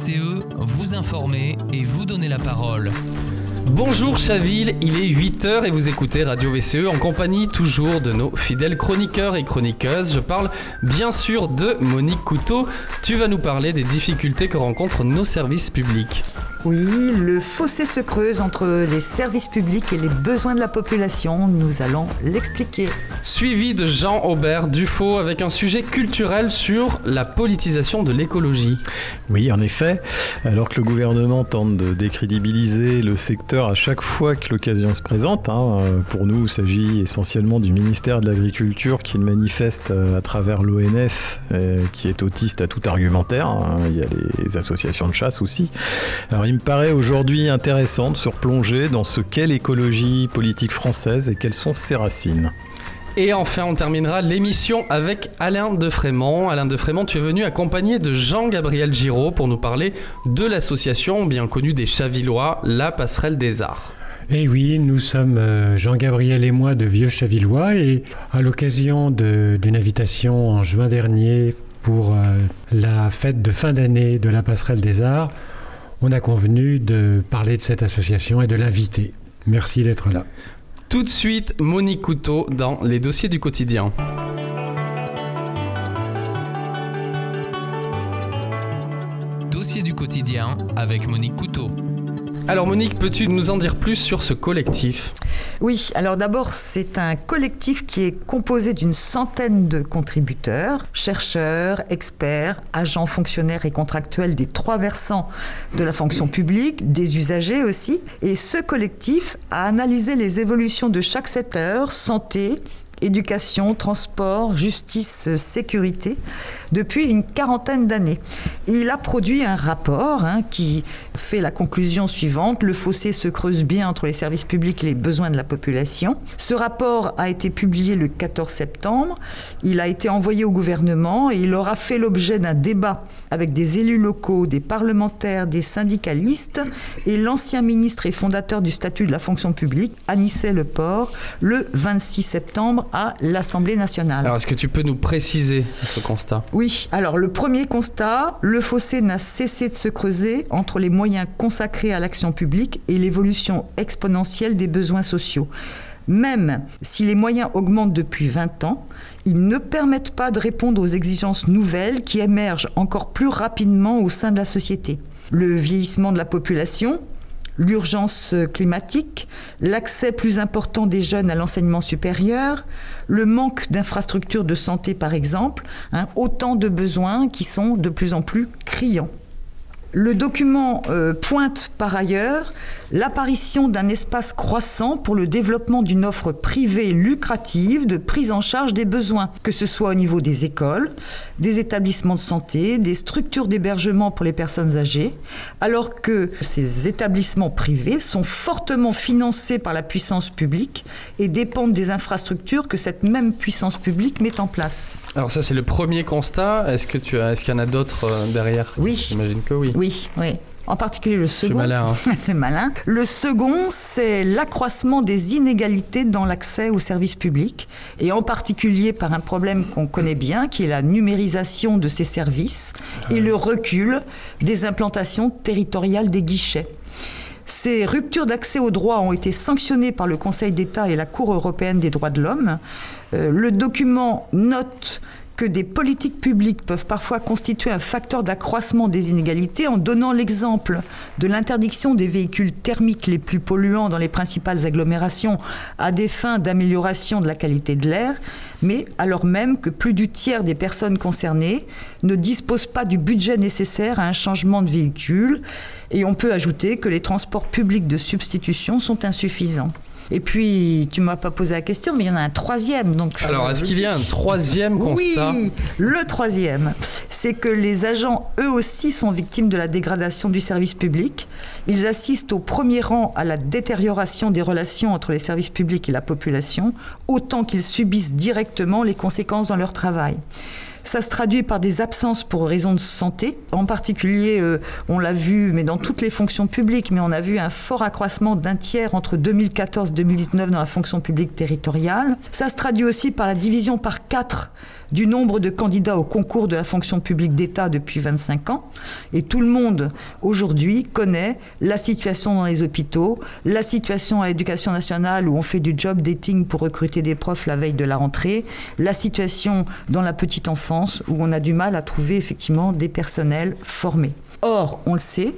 VCE, vous informer et vous donner la parole. Bonjour Chaville, il est 8h et vous écoutez Radio VCE en compagnie toujours de nos fidèles chroniqueurs et chroniqueuses. Je parle bien sûr de Monique Couteau. Tu vas nous parler des difficultés que rencontrent nos services publics. Oui, le fossé se creuse entre les services publics et les besoins de la population. Nous allons l'expliquer. Suivi de Jean Aubert Dufaux avec un sujet culturel sur la politisation de l'écologie. Oui, en effet, alors que le gouvernement tente de décrédibiliser le secteur à chaque fois que l'occasion se présente, hein, pour nous, il s'agit essentiellement du ministère de l'Agriculture qui le manifeste euh, à travers l'ONF, euh, qui est autiste à tout argumentaire. Hein. il y a les associations de chasse aussi. Alors, il me paraît aujourd'hui intéressant de se replonger dans ce qu'est l'écologie politique française et quelles sont ses racines. Et enfin, on terminera l'émission avec Alain de Frémont. Alain de Frémont, tu es venu accompagné de Jean-Gabriel Giraud pour nous parler de l'association bien connue des Chavillois, la Passerelle des Arts. Eh oui, nous sommes euh, Jean-Gabriel et moi de Vieux Chavillois et à l'occasion d'une invitation en juin dernier pour euh, la fête de fin d'année de la Passerelle des Arts, on a convenu de parler de cette association et de l'inviter. Merci d'être là. Tout de suite, Monique Couteau dans les dossiers du quotidien. Dossier du quotidien avec Monique Couteau. Alors Monique, peux-tu nous en dire plus sur ce collectif? Oui, alors d'abord, c'est un collectif qui est composé d'une centaine de contributeurs, chercheurs, experts, agents fonctionnaires et contractuels des trois versants de la fonction publique, des usagers aussi. Et ce collectif a analysé les évolutions de chaque secteur, santé, éducation, transport, justice, sécurité, depuis une quarantaine d'années. il a produit un rapport hein, qui fait la conclusion suivante, le fossé se creuse bien entre les services publics et les besoins de la population. Ce rapport a été publié le 14 septembre, il a été envoyé au gouvernement et il aura fait l'objet d'un débat avec des élus locaux, des parlementaires, des syndicalistes et l'ancien ministre et fondateur du statut de la fonction publique, Anissé Leport, le 26 septembre à l'Assemblée nationale. Alors, est-ce que tu peux nous préciser ce constat? Oui. Alors, le premier constat, le fossé n'a cessé de se creuser entre les moyens consacrés à l'action publique et l'évolution exponentielle des besoins sociaux. Même si les moyens augmentent depuis 20 ans, ils ne permettent pas de répondre aux exigences nouvelles qui émergent encore plus rapidement au sein de la société. Le vieillissement de la population, l'urgence climatique, l'accès plus important des jeunes à l'enseignement supérieur, le manque d'infrastructures de santé par exemple, hein, autant de besoins qui sont de plus en plus criants. Le document euh, pointe par ailleurs l'apparition d'un espace croissant pour le développement d'une offre privée lucrative de prise en charge des besoins, que ce soit au niveau des écoles, des établissements de santé, des structures d'hébergement pour les personnes âgées, alors que ces établissements privés sont fortement financés par la puissance publique et dépendent des infrastructures que cette même puissance publique met en place. Alors ça c'est le premier constat. Est-ce que tu as, est-ce qu'il y en a d'autres euh, derrière? Oui. J'imagine que oui. Oui, oui en particulier le second. Malin, hein. malin. Le second, c'est l'accroissement des inégalités dans l'accès aux services publics, et en particulier par un problème qu'on connaît bien, qui est la numérisation de ces services et le recul des implantations territoriales des guichets. Ces ruptures d'accès aux droits ont été sanctionnées par le Conseil d'État et la Cour européenne des droits de l'homme. Euh, le document note que des politiques publiques peuvent parfois constituer un facteur d'accroissement des inégalités en donnant l'exemple de l'interdiction des véhicules thermiques les plus polluants dans les principales agglomérations à des fins d'amélioration de la qualité de l'air, mais alors même que plus du tiers des personnes concernées ne disposent pas du budget nécessaire à un changement de véhicule, et on peut ajouter que les transports publics de substitution sont insuffisants. Et puis, tu m'as pas posé la question, mais il y en a un troisième. Donc Alors, est-ce qu'il y a un troisième constat Oui, le troisième, c'est que les agents, eux aussi, sont victimes de la dégradation du service public. Ils assistent au premier rang à la détérioration des relations entre les services publics et la population, autant qu'ils subissent directement les conséquences dans leur travail. Ça se traduit par des absences pour raisons de santé. En particulier, euh, on l'a vu, mais dans toutes les fonctions publiques, mais on a vu un fort accroissement d'un tiers entre 2014 et 2019 dans la fonction publique territoriale. Ça se traduit aussi par la division par quatre du nombre de candidats au concours de la fonction publique d'État depuis 25 ans. Et tout le monde, aujourd'hui, connaît la situation dans les hôpitaux, la situation à l'éducation nationale où on fait du job dating pour recruter des profs la veille de la rentrée, la situation dans la petite enfance où on a du mal à trouver effectivement des personnels formés. Or, on le sait,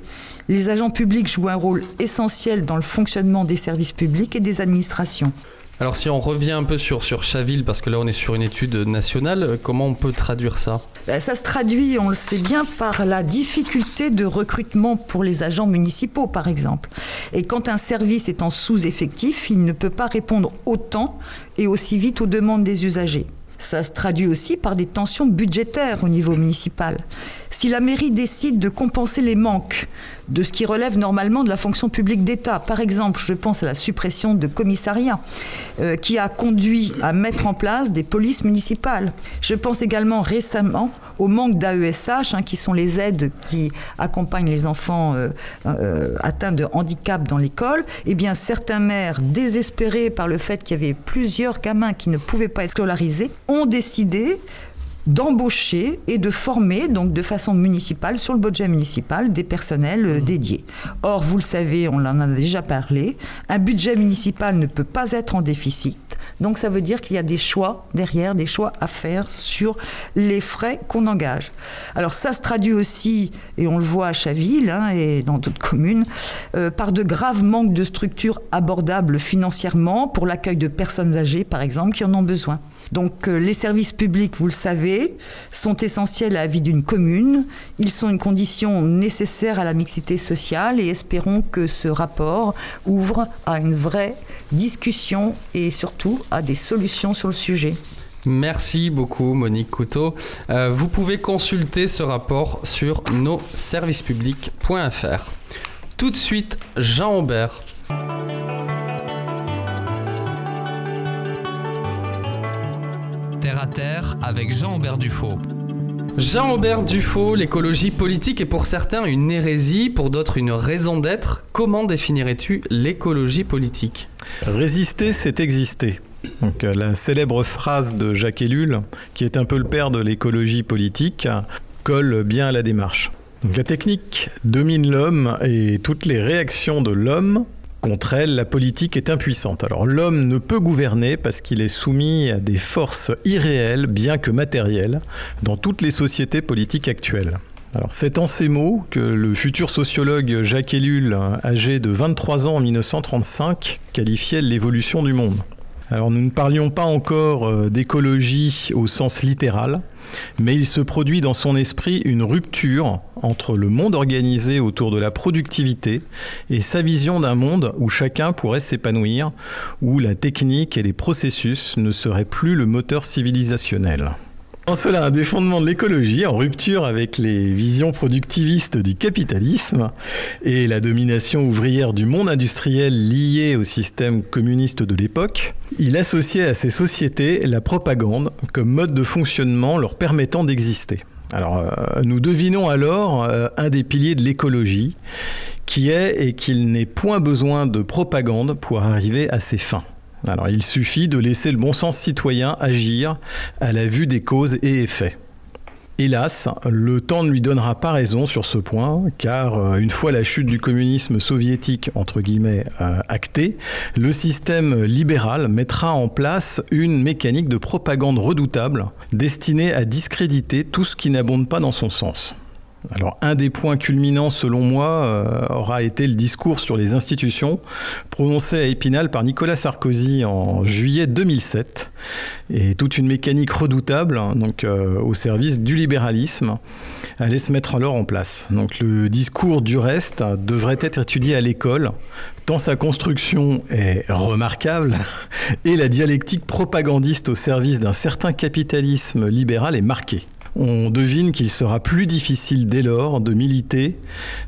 les agents publics jouent un rôle essentiel dans le fonctionnement des services publics et des administrations. Alors si on revient un peu sur, Chaville, parce que là on est sur une étude nationale, comment on peut traduire ça? Ben, ça se traduit, on le sait bien, par la difficulté de recrutement pour les agents municipaux, par exemple. Et quand un service est en sous-effectif, il ne peut pas répondre autant et aussi vite aux demandes des usagers. Ça se traduit aussi par des tensions budgétaires au niveau municipal. Si la mairie décide de compenser les manques de ce qui relève normalement de la fonction publique d'État, par exemple, je pense à la suppression de commissariats, euh, qui a conduit à mettre en place des polices municipales. Je pense également récemment au manque d'AESH, hein, qui sont les aides qui accompagnent les enfants euh, euh, atteints de handicap dans l'école. Eh bien, certains maires, désespérés par le fait qu'il y avait plusieurs gamins qui ne pouvaient pas être scolarisés, ont décidé d'embaucher et de former, donc de façon municipale, sur le budget municipal, des personnels euh, dédiés. Or, vous le savez, on en a déjà parlé, un budget municipal ne peut pas être en déficit. Donc ça veut dire qu'il y a des choix derrière, des choix à faire sur les frais qu'on engage. Alors ça se traduit aussi, et on le voit à Chaville hein, et dans d'autres communes, euh, par de graves manques de structures abordables financièrement pour l'accueil de personnes âgées, par exemple, qui en ont besoin. Donc euh, les services publics, vous le savez, sont essentiels à la vie d'une commune. Ils sont une condition nécessaire à la mixité sociale et espérons que ce rapport ouvre à une vraie discussion et surtout à des solutions sur le sujet. Merci beaucoup Monique Couteau. Euh, vous pouvez consulter ce rapport sur nos servicespublics.fr. Tout de suite, Jean Aubert. Terre à Terre avec Jean-Aubert Dufaux. Jean-Aubert Dufaux, l'écologie politique est pour certains une hérésie, pour d'autres une raison d'être. Comment définirais-tu l'écologie politique? Résister, c'est exister. Euh, la célèbre phrase de Jacques Ellul, qui est un peu le père de l'écologie politique, colle bien à la démarche. la technique domine l'homme et toutes les réactions de l'homme Contre elle, la politique est impuissante. Alors l'homme ne peut gouverner parce qu'il est soumis à des forces irréelles, bien que matérielles, dans toutes les sociétés politiques actuelles. Alors c'est en ces mots que le futur sociologue Jacques Ellul, âgé de 23 ans en 1935, qualifiait l'évolution du monde. Alors nous ne parlions pas encore euh, d'écologie au sens littéral, mais il se produit dans son esprit une rupture entre le monde organisé autour de la productivité et sa vision d'un monde où chacun pourrait s'épanouir, où la technique et les processus ne seraient plus le moteur civilisationnel. En cela, un des fondements de l'écologie, en rupture avec les visions productivistes du capitalisme et la domination ouvrière du monde industriel liée au système communiste de l'époque, il associait à ces sociétés la propagande comme mode de fonctionnement leur permettant d'exister. Alors, euh, nous devinons alors euh, un des piliers de l'écologie, qui est et qu'il n'est point besoin de propagande pour arriver à ses fins. Alors il suffit de laisser le bon sens citoyen agir à la vue des causes et effets. Hélas, le temps ne lui donnera pas raison sur ce point, car euh, une fois la chute du communisme soviétique, entre guillemets, euh, actée, le système libéral mettra en place une mécanique de propagande redoutable, destinée à discréditer tout ce qui n'abonde pas dans son sens. Alors un des points culminants selon moi euh, aura été le discours sur les institutions prononcé à Épinal par Nicolas Sarkozy en juillet 2007 et toute une mécanique redoutable hein, donc euh, au service du libéralisme allait se mettre alors en place. Donc le discours du reste devrait être étudié à l'école tant sa construction est remarquable et la dialectique propagandiste au service d'un certain capitalisme libéral est marquée on devine qu'il sera plus difficile dès lors de militer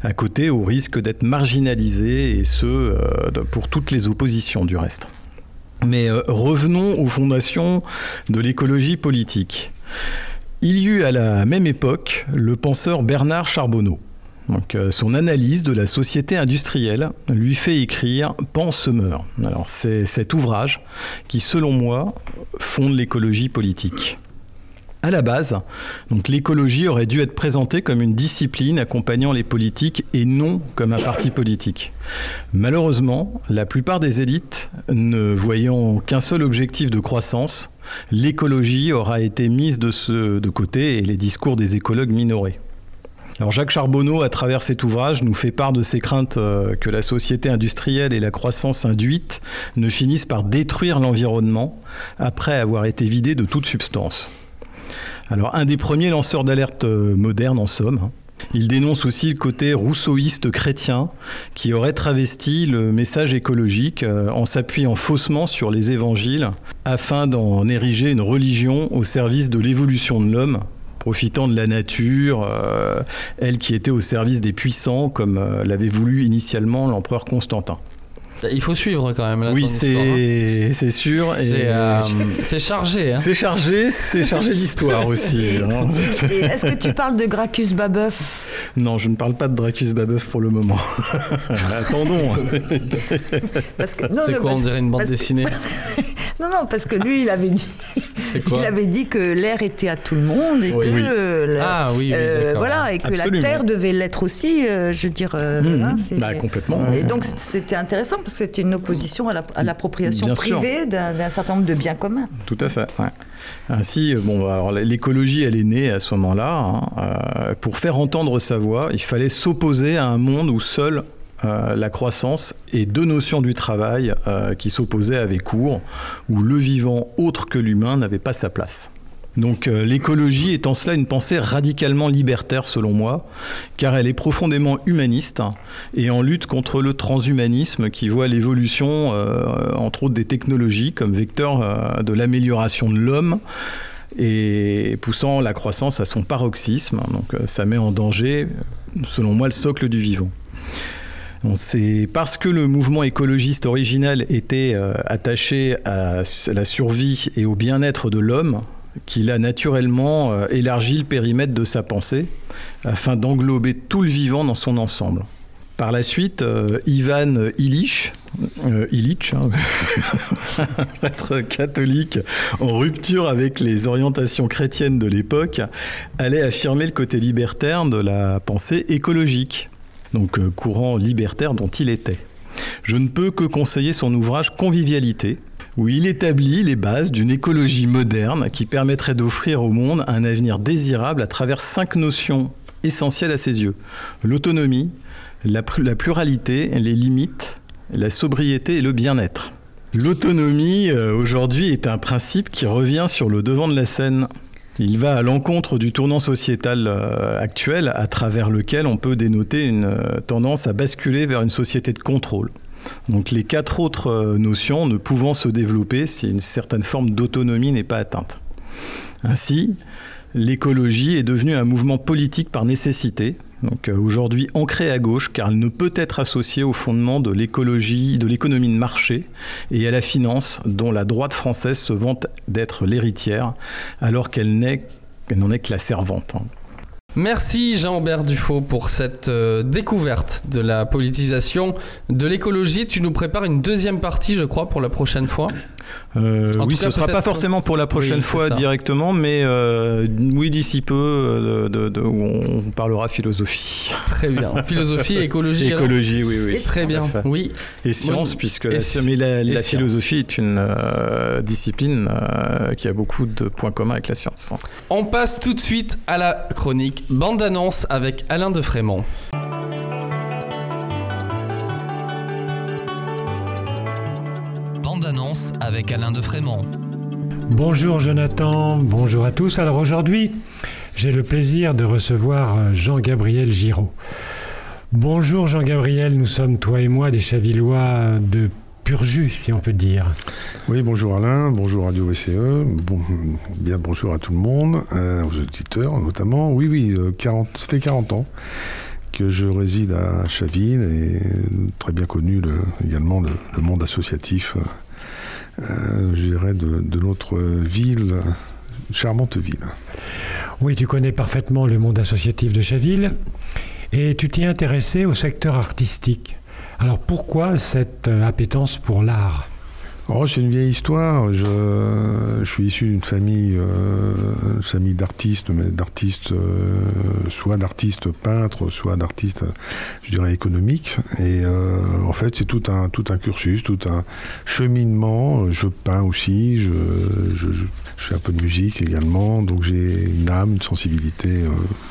à côté au risque d'être marginalisé, et ce, euh, pour toutes les oppositions du reste. Mais euh, revenons aux fondations de l'écologie politique. Il y eut à la même époque le penseur Bernard Charbonneau. Euh, son analyse de la société industrielle lui fait écrire Pan semeur. Alors, c'est cet ouvrage qui, selon moi, fonde l'écologie politique. À la base, l'écologie aurait dû être présentée comme une discipline accompagnant les politiques et non comme un parti politique. Malheureusement, la plupart des élites, ne voyant qu'un seul objectif de croissance, l'écologie aura été mise de, côté et les discours des écologues minorés. Alors Jacques Charbonneau, à travers cet ouvrage, nous fait part de ses craintes euh, que la société industrielle et la croissance induite ne finissent par détruire l'environnement après avoir été vidées de toute substance. Alors un des premiers lanceurs d'alerte euh, modernes en somme. Hein. Il dénonce aussi le côté rousseauiste chrétien qui aurait travesti le message écologique euh, en s'appuyant faussement sur les évangiles afin d'en ériger une religion au service de l'évolution de l'homme profitant de la nature, euh, elle qui était au service des puissants, comme l'avait voulu initialement l'empereur Constantin. Il faut suivre quand même. Là, oui, c'est c'est sûr. Euh, c'est chargé. Hein. C'est chargé, c'est chargé d'histoire aussi. Hein. Est-ce que tu parles de Gracchus Babeuf? Non, je ne parle pas de Gracchus Babeuf pour le moment. Attendons. C'est quoi, on dirait une bande dessinée? Non, non, parce que lui, il avait dit, il avait dit que l'air était à tout le monde et que, euh, ah, oui, euh, voilà, et que la terre devait l'être aussi. Euh, je veux dire, mmh. hein, bah, complètement. Et donc c'était intéressant parce c'était une opposition à l'appropriation privée d'un certain nombre de biens communs. Tout à fait. Ainsi, bon, alors l'écologie, elle est née à ce moment-là. Hein, pour faire entendre sa voix, il fallait s'opposer à un monde où seul euh, la croissance et deux notions du travail euh, qui s'opposaient avec cours, où le vivant autre que l'humain n'avait pas sa place. Donc euh, l'écologie est en cela une pensée radicalement libertaire selon moi, car elle est profondément humaniste et en lutte contre le transhumanisme qui voit l'évolution, entre autres des technologies, comme vecteur de l'amélioration de l'homme et poussant la croissance à son paroxysme. Donc ça met en danger, selon moi, le socle du vivant. C'est parce que le mouvement écologiste originel était euh, attaché à la survie et au bien-être de l'homme qu'il a naturellement euh, élargi le périmètre de sa pensée afin d'englober tout le vivant dans son ensemble. Par la suite, euh, Ivan Illich, Illich hein, catholique en rupture avec les orientations chrétiennes de l'époque, allait affirmer le côté libertaire de la pensée écologique donc euh, courant libertaire dont il était. Je ne peux que conseiller son ouvrage Convivialité, où il établit les bases d'une écologie moderne qui permettrait d'offrir au monde un avenir désirable à travers cinq notions essentielles à ses yeux. L'autonomie, la, pluralité, les limites, la sobriété et le bien-être. L'autonomie, euh, aujourd'hui, est un principe qui revient sur le devant de la scène il va à l'encontre du tournant sociétal euh, actuel à travers lequel on peut dénoter une euh, tendance à basculer vers une société de contrôle. Donc les quatre autres euh, notions ne pouvant se développer si une certaine forme d'autonomie n'est pas atteinte. Ainsi, l'écologie est devenue un mouvement politique par nécessité, donc euh, aujourd'hui ancrée à gauche car elle ne peut être associée au fondement de l'écologie, de l'économie de marché et à la finance dont la droite française se vante d'être l'héritière alors qu'elle n'en est que la servante. Merci Jean-Bert Dufaux pour cette euh, découverte de la politisation de l'écologie. Tu nous prépares une deuxième partie, je crois, pour la prochaine fois. Euh, oui, ce ne sera pas forcément pour la prochaine fois directement, mais euh, oui, d'ici peu, euh, de, on parlera philosophie. Très bien. Philosophie, écologie. Écologie, oui, oui. Très bien. Oui. Et science, puisque la, la, philosophie est une discipline qui a beaucoup de points communs avec la science. On passe tout de suite à la chronique bande annonce avec Alain de Frémont. Avec Alain de Frémont. Bonjour Jonathan, bonjour à tous. Alors aujourd'hui, j'ai le plaisir de recevoir euh, Jean-Gabriel Giraud. Bonjour Jean-Gabriel, nous sommes toi et moi des Chavillois de pur jus, si on peut dire. Oui, bonjour Alain, bonjour Radio VCE, bon, bien bonjour à tout le monde, euh, aux auditeurs notamment. Oui, oui, 40, euh, ça fait 40 ans que je réside à Chaville et très bien connu également le, monde associatif euh, je dirais, de, notre ville, charmante ville. Oui, tu connais parfaitement le monde associatif de Chaville et tu t'es intéressé au secteur artistique. Alors pourquoi cette euh, appétence pour l'art? Oh, c'est une vieille histoire. Je, suis issu d'une famille, euh, famille d'artistes, mais d'artistes, euh, soit d'artistes peintres, soit d'artistes, je dirais, économiques. Et euh, en fait, c'est tout un, tout un cursus, tout un cheminement. Je peins aussi, je, fais un peu de musique également. Donc j'ai une âme, une sensibilité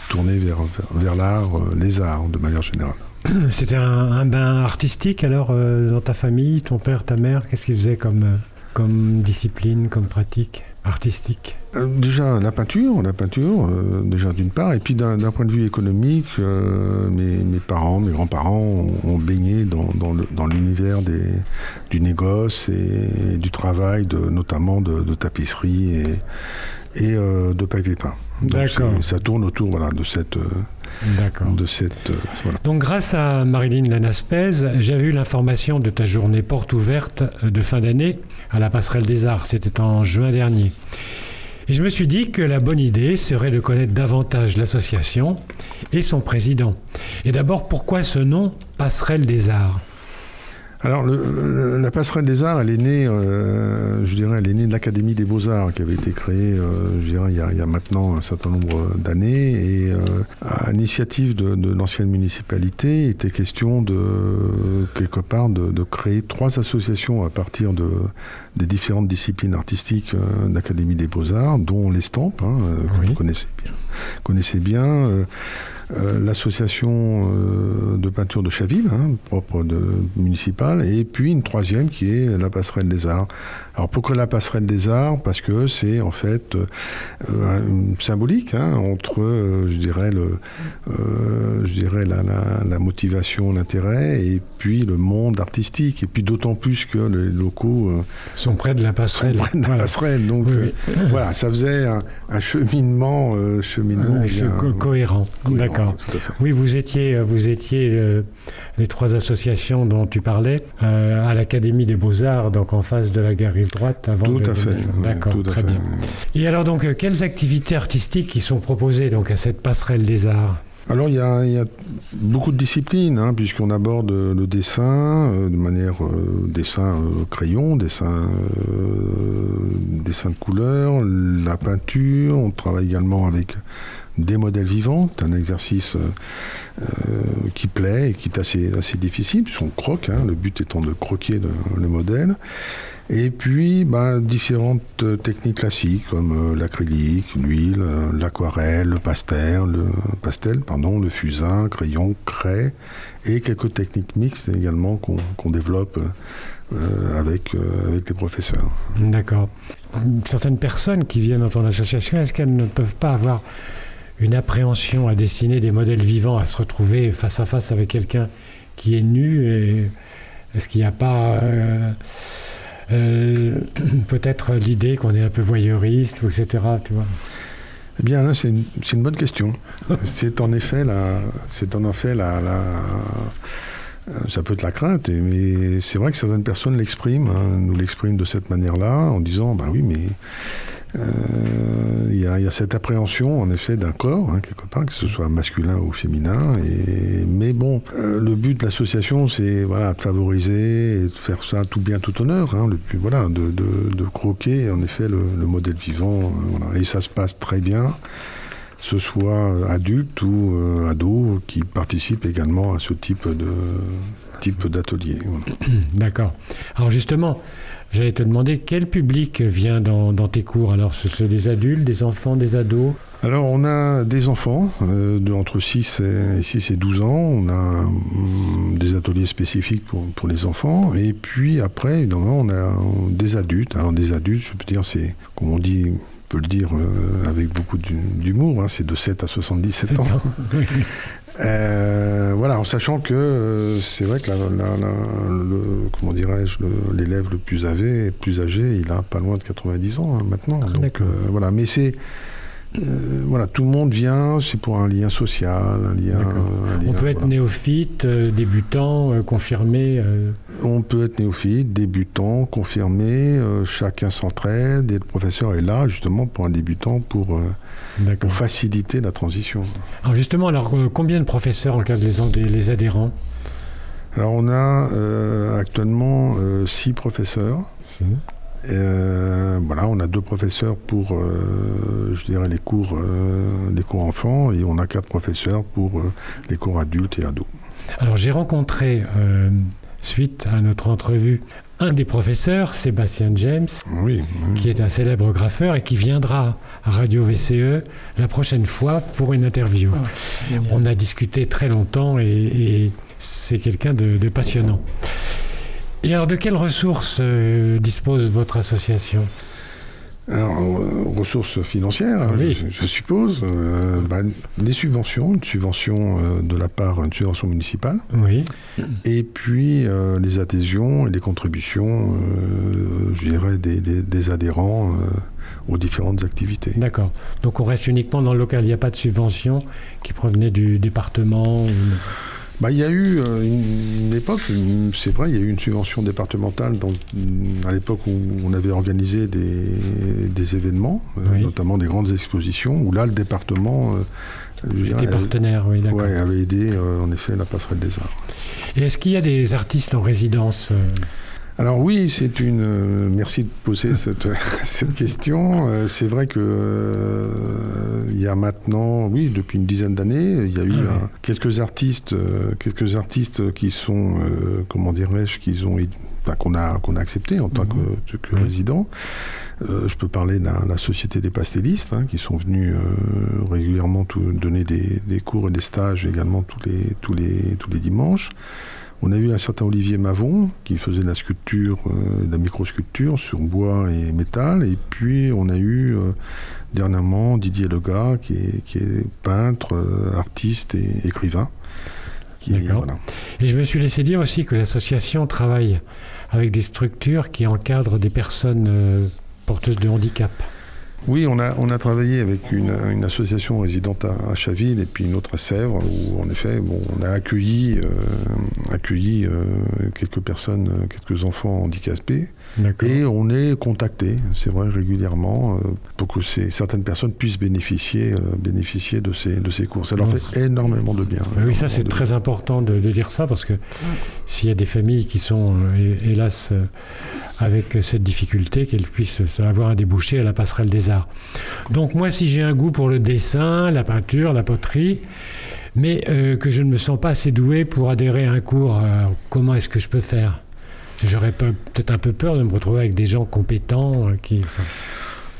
tournée vers, vers, l'art, les arts de manière générale. C'était un, un, bain artistique alors euh, dans ta famille, ton père, ta mère, qu'est-ce qu'ils faisaient comme, euh, comme discipline, comme pratique artistique? Euh, Déjà la peinture, la peinture, déjà d'une part, et puis d'un point de vue économique, mes, mes, parents, mes grands-parents ont, ont, baigné dans, dans l'univers du négoce et, et, du travail, de, notamment de, de tapisserie et, et de papier peint. D'accord. Ça tourne autour voilà, de cette de cette. Euh, voilà. Donc, grâce à Marilyn Lanaspez, j'ai eu l'information de ta journée porte ouverte de fin d'année à la Passerelle des Arts. C'était en juin dernier. Et je me suis dit que la bonne idée serait de connaître davantage l'association et son président. Et d'abord, pourquoi ce nom Passerelle des Arts? Alors, le, la passerelle des arts, elle est née, euh, je dirais, elle est née de l'Académie des Beaux-Arts, qui avait été créée, euh, je dirais, il y, a, il y, a, maintenant un certain nombre d'années. Et euh, à l'initiative de, de l'ancienne municipalité, il était question de, quelque part, de, de, créer trois associations à partir de, des différentes disciplines artistiques de l'Académie des Beaux-Arts, dont l'Estampe, hein, que vous connaissez bien. Connaissez bien euh, l'association euh, de peinture de Chaville, hein, propre de municipale, et puis une troisième qui est la passerelle des arts. Alors pourquoi la passerelle des arts? Parce que c'est en fait euh, symbolique hein, entre, euh, je dirais, le, euh, je dirais la, la, la motivation, l'intérêt, et puis le monde artistique. Et puis d'autant plus que les locaux sont près de la passerelle. Près de la voilà. passerelle. Donc oui, oui. voilà, ça faisait un, un cheminement, cheminement bien, co cohérent. D'accord. Oui, vous étiez, vous étiez les trois associations dont tu parlais à l'Académie des Beaux Arts, donc en face de la gare rive droite avant tout à fait d'accord très fait. bien. et alors donc euh, quelles activités artistiques qui sont proposées donc à cette passerelle des arts? Alors il y, a, il y a, beaucoup de disciplines, hein, puisqu'on aborde le dessin euh, de manière euh, dessin euh, crayon, dessin, dessin de couleur, la peinture, on travaille également avec des modèles vivants, un exercice qui plaît et qui est assez, assez difficile, puisqu'on croque, hein, le but étant de croquer le, le modèle. Et puis, bah, différentes techniques classiques comme euh, l'acrylique, l'huile, euh, l'aquarelle, le pastel, le pastel, pardon, le fusain, crayon, craie, et quelques techniques mixtes également qu'on qu développe euh, avec, euh, avec les professeurs. D'accord. Certaines personnes qui viennent dans ton association, est-ce qu'elles ne peuvent pas avoir une appréhension à dessiner des modèles vivants, à se retrouver face à face avec quelqu'un qui est nu et Est-ce qu'il n'y a pas... Euh, euh, peut-être l'idée qu'on est un peu voyeuriste, etc. Tu vois? Eh bien, c'est une, une, bonne question. c'est en effet la, c'est en effet la, la, ça peut être la crainte, mais c'est vrai que certaines personnes l'expriment, hein, nous l'expriment de cette manière-là, en disant, bah oui, mais il euh, y, y, a cette appréhension en effet d'un corps hein, quelque part que ce soit masculin ou féminin mais bon euh, le but de l'association c'est voilà de favoriser et de faire ça tout bien tout honneur hein, voilà de, croquer en effet le, le modèle vivant euh, et ça se passe très bien ce soit adulte ou euh, ado qui participent également à ce type de type d'atelier d'accord. Alors justement J'allais te demander quel public vient dans, dans tes cours Alors, ce sont des adultes, des enfants, des ados Alors, on a des enfants euh, de entre 6 et, 6 et 12 ans. On a mm, des ateliers spécifiques pour, pour les enfants. Et puis après, évidemment, on a des adultes. Alors, des adultes, je peux dire, c'est, comme on dit, peut le dire euh, avec beaucoup d'humour, hein, c'est de 7 à 77 ans. Euh, voilà, en sachant que euh, c'est vrai que la, la, la, le, comment dirais-je, l'élève le, le, plus âgé, plus âgé, il a pas loin de 90 ans hein, maintenant. Ah, donc euh, voilà, mais c'est euh, voilà, tout le monde vient, c'est pour un lien social, un lien. un lien, On peut être voilà. néophyte, euh, débutant, euh, confirmé. On peut être néophyte, débutant, confirmé, chacun s'entraide et le professeur est là justement pour un débutant pour, euh, pour faciliter la transition. Alors justement, alors euh, combien de professeurs encadrent les, les adhérents? Alors on a actuellement six professeurs. Euh, voilà, on a deux professeurs pour, euh, je dirais, les cours, euh, les cours enfants et on a quatre professeurs pour euh, les cours adultes et ados. Alors j'ai rencontré, euh, suite à notre entrevue, un des professeurs, Sébastien James, Oui, qui est un célèbre graffeur et qui viendra à Radio VCE la prochaine fois pour une interview. On a discuté très longtemps et, et c'est quelqu'un de, de passionnant. Et alors de quelles ressources euh, dispose votre association? Alors, euh, ressources financières, hein, Oui. je, je suppose. euh, bah, des subventions, une subvention euh, de la part, une subvention municipale, Oui. et puis euh, les adhésions et les contributions, je dirais, des, des- des adhérents aux différentes activités. D'accord. Donc on reste uniquement dans le local. Il n'y a pas de subvention qui provenait du département ou- Bah, il y a eu euh, une, époque, c'est vrai, il y a eu une subvention départementale à l'époque où on avait organisé des, des événements, euh, Oui. notamment des grandes expositions, où là, le département euh, était partenaire. Oui, d'accord. ouais, avait aidé, en effet, la passerelle des arts. Et est-ce qu'il y a des artistes en résidence Alors oui, c'est une. euh, merci de poser cette, cette question. Euh, c'est vrai que euh, il y a maintenant, oui, depuis une dizaine d'années, il y a eu Ah un- quelques artistes, euh, quelques artistes qui sont, comment dirais-je, qu'ils ont, enfin, qu'on a, qu'on a accepté en tant que, que Mhm. résident. Euh, je peux parler de la, la Société des pastellistes, hein, qui sont venus euh, régulièrement tout- donner des, des cours et des stages également tous les, tous les, tous les dimanches. On a eu un certain Olivier Mavon qui faisait de la sculpture, euh, de la microsculpture sur bois et métal. Et puis on a eu euh, dernièrement Didier Lega qui est, qui est peintre, euh, artiste et écrivain. Qui, D'accord. voilà. Et je me suis laissé dire aussi que l'association travaille avec des structures qui encadrent des personnes porteuses de handicap. Oui, on a, on a travaillé avec une, association résidente à, Chaville et puis une autre à Sèvres, où en effet, bon, on a accueilli, euh, accueilli euh, quelques personnes, euh, quelques enfants handicapés. Et on est contacté, c'est vrai, régulièrement, euh, pour que ces, certaines personnes puissent bénéficier, euh, bénéficier de ces, de ces cours. Ça leur fait énormément de bien. Bah oui, ça c'est très important de, de dire ça parce que s'il y a des familles qui sont euh, hé- hélas euh, avec cette difficulté, qu'elles puissent avoir un débouché à la passerelle des arts. Donc moi si j'ai un goût pour le dessin, la peinture, la poterie, mais euh, que je ne me sens pas assez doué pour adhérer à un cours, euh, comment est-ce que je peux faire? J'aurais pe- peut-être un peu peur de me retrouver avec des gens compétents euh, qui... enfin,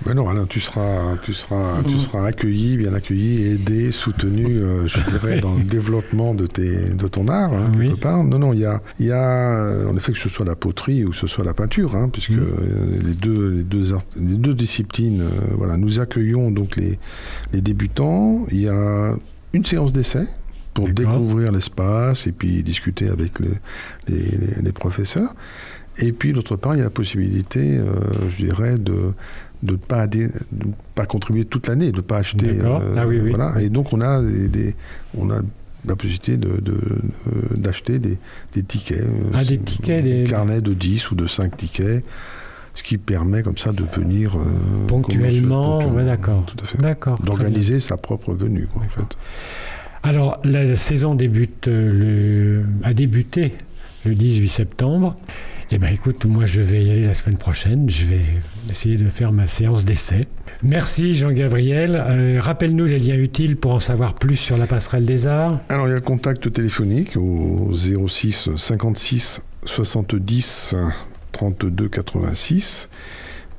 Mais non, Alain, tu seras, tu seras, tu seras accueilli, bien accueilli, aidé, soutenu, euh, je dirais, dans le développement de, tes, de ton art, hein, Oui. quelque part. Non, non, il y a, il y a, en effet, que ce soit la poterie ou que ce soit la peinture, hein, puisque Mm. euh, les, deux, les, deux art- les deux disciplines, euh, voilà, nous accueillons donc les, les débutants. Il y a une séance d'essai pour découvrir l'espace et puis discuter avec le- les, les- les professeurs. Et puis, d'autre part, il y a la possibilité, euh, je dirais, de de ne pas, de pas contribuer toute l'année, de ne pas acheter. D'accord. Ah oui, oui. Voilà. Et donc, on a, des, des- on a la possibilité de, de, euh, d'acheter des, des tickets. euh, Ah, des tickets, des- Un carnet de 10 ou de 5 tickets, ce qui permet comme ça de venir. euh, Ponctuellement, ouais, d'accord. Tout à fait. D'organiser sa propre venue, quoi, en fait. Alors, la saison débute euh, a débuté le 18 septembre. Eh bien, écoute, moi, je vais y aller la semaine prochaine. Je vais essayer de faire ma séance d'essai. Merci, Jean-Gabriel. Euh, Rappelle-nous les liens utiles pour en savoir plus sur la passerelle des arts. Alors, il y a le contact téléphonique au 06 56 70 32 86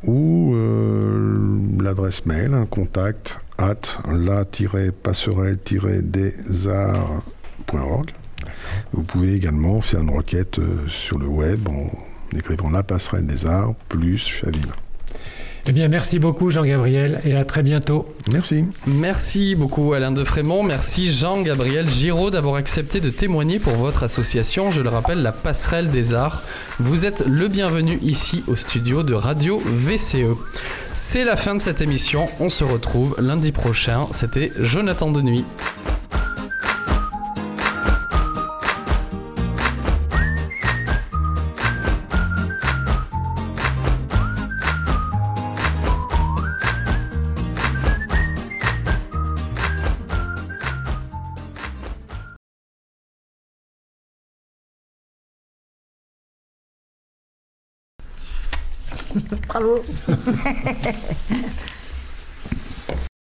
ou euh, l'adresse mail, hein, contact at la-passerelle-des-arts.org. Vous pouvez également faire une requête euh, sur le web en écrivant la passerelle des arts plus Chaville. Eh bien, merci beaucoup Jean-Gabriel et à très bientôt. Merci. Merci beaucoup Alain de Frémont, merci Jean-Gabriel Giraud d'avoir accepté de témoigner pour votre association, je le rappelle, la Passerelle des Arts. Vous êtes le bienvenu ici au studio de Radio VCE. C'est la fin de cette émission, on se retrouve lundi prochain, c'était Jonathan de Bravo